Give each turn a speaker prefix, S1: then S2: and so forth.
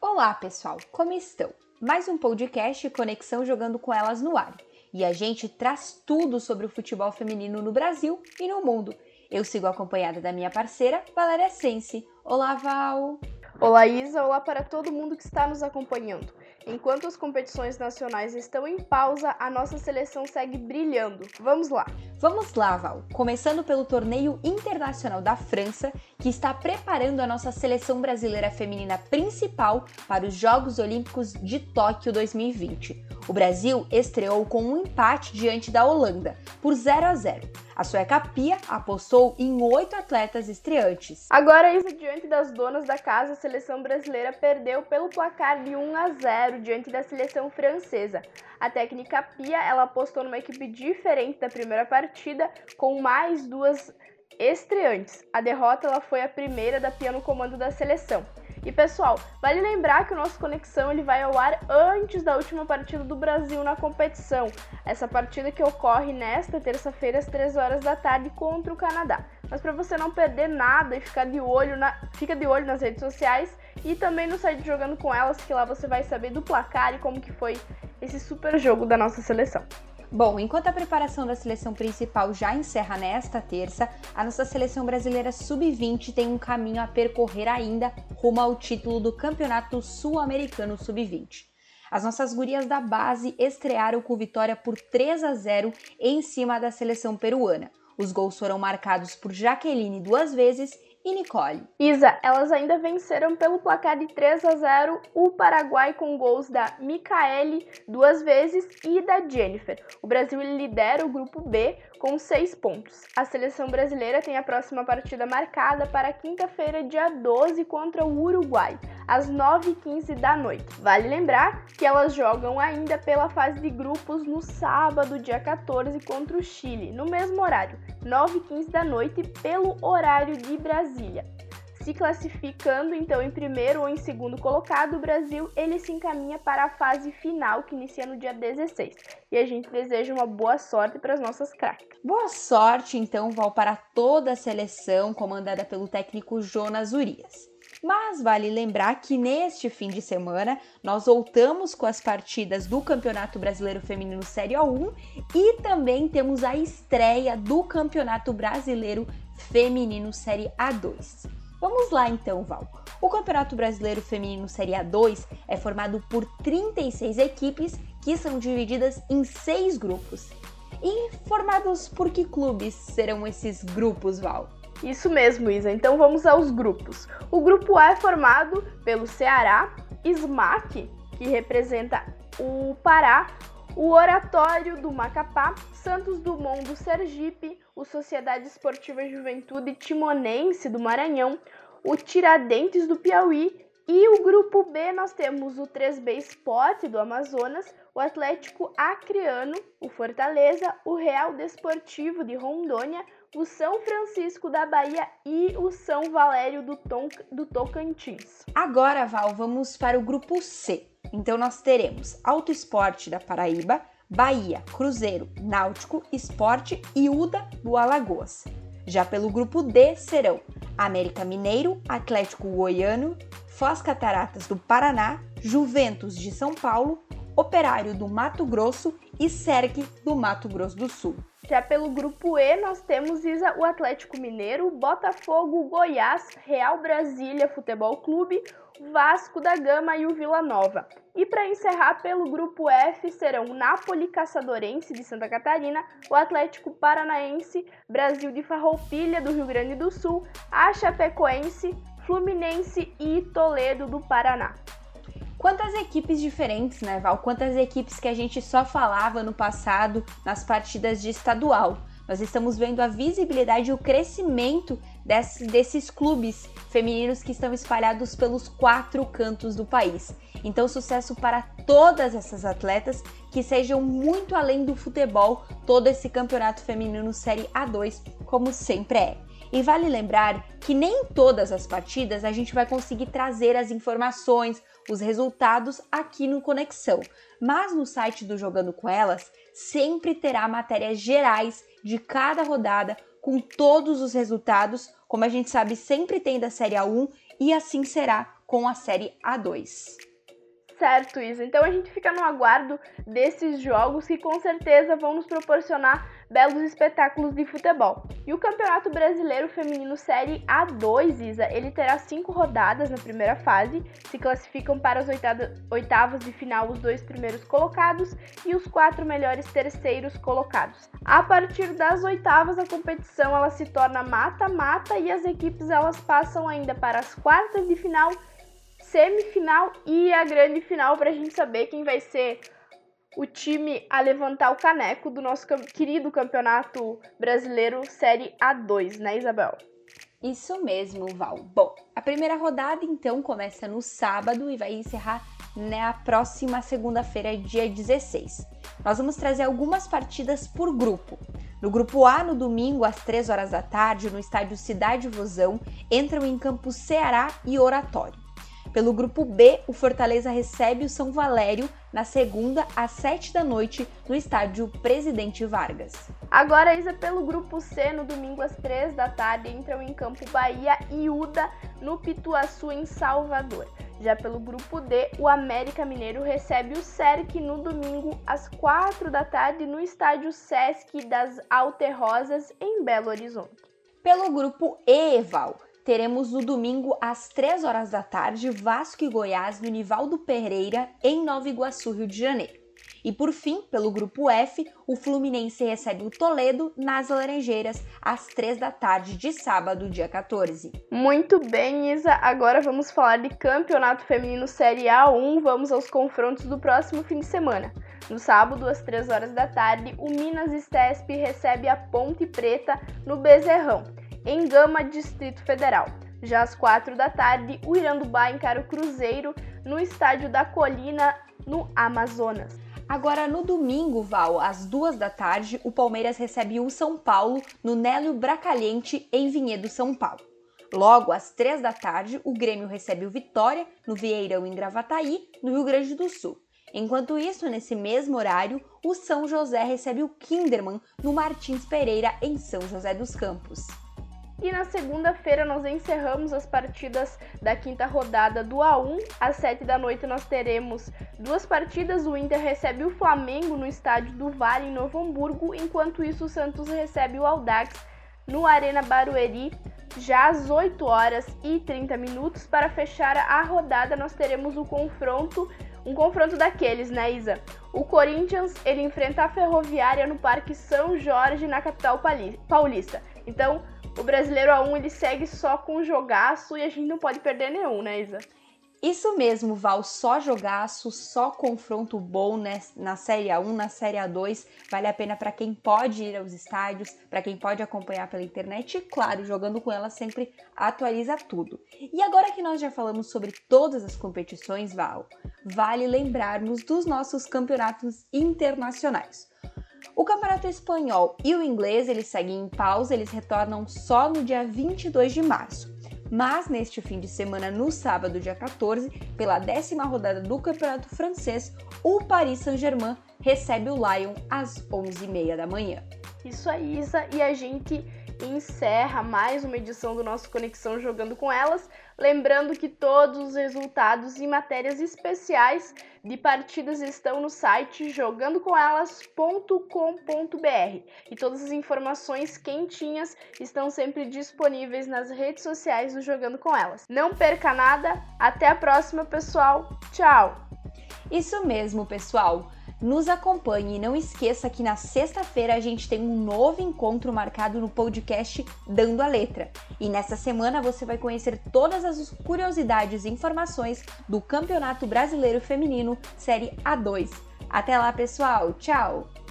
S1: Olá, pessoal, como estão? Mais um podcast Conexão Jogando com Elas no ar. E a gente traz tudo sobre o futebol feminino no Brasil e no mundo. Eu sigo acompanhada da minha parceira, Valéria Sense. Olá, Val!
S2: Olá, Isa. Olá para todo mundo que está nos acompanhando. Enquanto as competições nacionais estão em pausa, a nossa seleção segue brilhando. Vamos lá!
S1: Vamos lá, Val! Começando pelo torneio internacional da França, que está preparando a nossa seleção brasileira feminina principal para os Jogos Olímpicos de Tóquio 2020. O Brasil estreou com um empate diante da Holanda, por 0 a 0. A sueca Pia apostou em oito atletas estreantes.
S2: Agora, Isa, diante das donas da casa, a seleção brasileira perdeu pelo placar de 1 a 0 diante da seleção francesa. A técnica Pia, ela apostou numa equipe diferente da primeira partida, com mais duas estreantes. A derrota ela foi a primeira da Pia no comando da seleção. E pessoal, vale lembrar que o nosso Conexão ele vai ao ar antes da última partida do Brasil na competição. Essa partida que ocorre nesta terça-feira às 3 horas da tarde contra o Canadá. Mas para você não perder nada e ficar de olho na, fica de olho nas redes sociais e também no site jogando com elas, que lá você vai saber do placar e como que foi esse super jogo da nossa seleção.
S1: Bom, enquanto a preparação da seleção principal já encerra nesta terça, a nossa seleção brasileira sub-20 tem um caminho a percorrer ainda rumo ao título do Campeonato Sul-Americano Sub-20. As nossas gurias da base estrearam com vitória por 3 a 0 em cima da seleção peruana. Os gols foram marcados por Jaqueline duas vezes e Nicole.
S2: Isa, elas ainda venceram pelo placar de 3 a 0 o Paraguai com gols da Micaele duas vezes e da Jennifer. O Brasil lidera o grupo B com seis pontos. A seleção brasileira tem a próxima partida marcada para quinta-feira, dia 12, contra o Uruguai, às 9h15 da noite. Vale lembrar que elas jogam ainda pela fase de grupos no sábado, dia 14, contra o Chile, no mesmo horário, 9h15 da noite, pelo horário de Brasília. Se classificando então em primeiro ou em segundo colocado, o Brasil ele se encaminha para a fase final que inicia no dia 16. E a gente deseja uma boa sorte para as nossas craques.
S1: Boa sorte então, Val, para toda a seleção comandada pelo técnico Jonas Urias. Mas vale lembrar que neste fim de semana nós voltamos com as partidas do Campeonato Brasileiro Feminino Série A1 e também temos a estreia do Campeonato Brasileiro Feminino Série A2. Vamos lá então, Val. O Campeonato Brasileiro Feminino Série A2 é formado por 36 equipes que são divididas em seis grupos. E formados por que clubes serão esses grupos, Val?
S2: Isso mesmo, Isa. Então vamos aos grupos. O grupo A é formado pelo Ceará, SMAC, que representa o Pará, o Oratório do Macapá, Santos Dumont do Sergipe, o Sociedade Esportiva Juventude Timonense do Maranhão, o Tiradentes do Piauí e o grupo B nós temos o 3B Sport do Amazonas, o Atlético Acreano, o Fortaleza, o Real Desportivo de Rondônia, o São Francisco da Bahia e o São Valério do, Tom, do Tocantins.
S1: Agora, Val, vamos para o grupo C. Então nós teremos Auto Esporte da Paraíba, Bahia, Cruzeiro, Náutico, Esporte e UDA do Alagoas. Já pelo grupo D serão América Mineiro, Atlético Goiano, Foz Cataratas do Paraná, Juventus de São Paulo, Operário do Mato Grosso e Serg do Mato Grosso do Sul.
S2: Já pelo grupo E, nós temos Isa, o Atlético Mineiro, Botafogo, Goiás, Real Brasília Futebol Clube, Vasco da Gama e o Vila Nova. E para encerrar, pelo grupo F serão o Napoli Caçadorense de Santa Catarina, o Atlético Paranaense, Brasil de Farroupilha do Rio Grande do Sul, a Chapecoense, Fluminense e Toledo do Paraná.
S1: Quantas equipes diferentes, né, Val? Quantas equipes que a gente só falava no passado nas partidas de estadual. Nós estamos vendo a visibilidade e o crescimento desses, clubes femininos que estão espalhados pelos quatro cantos do país. Então, sucesso para todas essas atletas que sejam muito além do futebol, todo esse campeonato feminino Série A2, como sempre é. E vale lembrar que nem todas as partidas a gente vai conseguir trazer as informações, os resultados aqui no Conexão, mas no site do Jogando com Elas sempre terá matérias gerais de cada rodada com todos os resultados, como a gente sabe, sempre tem da Série A1 e assim será com a Série A2.
S2: Certo, Isa. Então a gente fica no aguardo desses jogos que com certeza vão nos proporcionar belos espetáculos de futebol. E o Campeonato Brasileiro Feminino Série A2, Isa, ele terá cinco rodadas na primeira fase, se classificam para as oitavas de final os dois primeiros colocados e os quatro melhores terceiros colocados. A partir das oitavas, a competição ela se torna mata-mata e as equipes elas passam ainda para as quartas de final semifinal e a grande final para a gente saber quem vai ser o time a levantar o caneco do nosso querido campeonato brasileiro Série A2, né, Isabel?
S1: Isso mesmo, Val. Bom, a primeira rodada então começa no sábado e vai encerrar na próxima segunda-feira, dia 16. Nós vamos trazer algumas partidas por grupo. No grupo A, no domingo, às 3 horas da tarde, no estádio Cidade Vozão, entram em campo Ceará e Oratório. Pelo grupo B, o Fortaleza recebe o São Valério na segunda às 7 da noite no estádio Presidente Vargas.
S2: Agora, Isa, pelo grupo C, no domingo às 3 da tarde, entram em campo Bahia e Uda no Pituaçu, em Salvador. Já pelo grupo D, o América Mineiro recebe o Cerc no domingo às 4 da tarde no estádio Sesc das Alterrosas, em Belo Horizonte.
S1: Pelo grupo E, Val, teremos no domingo às 3 horas da tarde Vasco e Goiás no Nivaldo Pereira, em Nova Iguaçu, Rio de Janeiro. E por fim, pelo grupo F, o Fluminense recebe o Toledo nas Laranjeiras às 3 da tarde de sábado, dia 14.
S2: Muito bem, Isa. Agora vamos falar de Campeonato Feminino Série A1. Vamos aos confrontos do próximo fim de semana. No sábado, às 3 horas da tarde, o Minas Stesp recebe a Ponte Preta no Bezerrão em Gama, Distrito Federal. Já às quatro da tarde, o Irandubá encara o Cruzeiro no estádio da Colina, no Amazonas.
S1: Agora, no domingo, Val, às duas da tarde, o Palmeiras recebe o São Paulo no Nélio Bracaliente, em Vinhedo, São Paulo. Logo, às três da tarde, o Grêmio recebe o Vitória no Vieirão, em Gravataí, no Rio Grande do Sul. Enquanto isso, nesse mesmo horário, o São José recebe o Kinderman no Martins Pereira, em São José dos Campos.
S2: E na segunda-feira nós encerramos as partidas da quinta rodada do A1. Às 7 da noite nós teremos duas partidas. O Inter recebe o Flamengo no estádio do Vale, em Novo Hamburgo. Enquanto isso, o Santos recebe o Aldax no Arena Barueri. Já às 8 horas e 30 minutos, para fechar a rodada, nós teremos o confronto um confronto daqueles, né, Isa? O Corinthians, ele enfrenta a Ferroviária no Parque São Jorge, na capital paulista. Então, o Brasileiro A1 ele segue só com jogaço e a gente não pode perder nenhum, né, Isa?
S1: Isso mesmo, Val, só jogaço, só confronto bom né? na Série A1, na Série A2. Vale a pena para quem pode ir aos estádios, para quem pode acompanhar pela internet e, claro, jogando com ela sempre atualiza tudo. E agora que nós já falamos sobre todas as competições, Val, vale lembrarmos dos nossos campeonatos internacionais. O Campeonato Espanhol e o inglês eles seguem em pausa, eles retornam só no dia 22 de março. Mas neste fim de semana, no sábado, dia 14, pela décima rodada do Campeonato Francês, o Paris Saint-Germain recebe o Lyon às 11h30 da manhã.
S2: Isso aí, Isa, e a gente encerra mais uma edição do nosso Conexão Jogando com Elas. Lembrando que todos os resultados e matérias especiais de partidas estão no site jogandocomelas.com.br e todas as informações quentinhas estão sempre disponíveis nas redes sociais do Jogando com Elas. Não perca nada, até a próxima, pessoal. Tchau!
S1: Isso mesmo, pessoal! nos acompanhe e não esqueça que na sexta-feira a gente tem um novo encontro marcado no podcast Dando a Letra. E nessa semana você vai conhecer todas as curiosidades e informações do Campeonato Brasileiro Feminino Série A2. Até lá, pessoal. Tchau!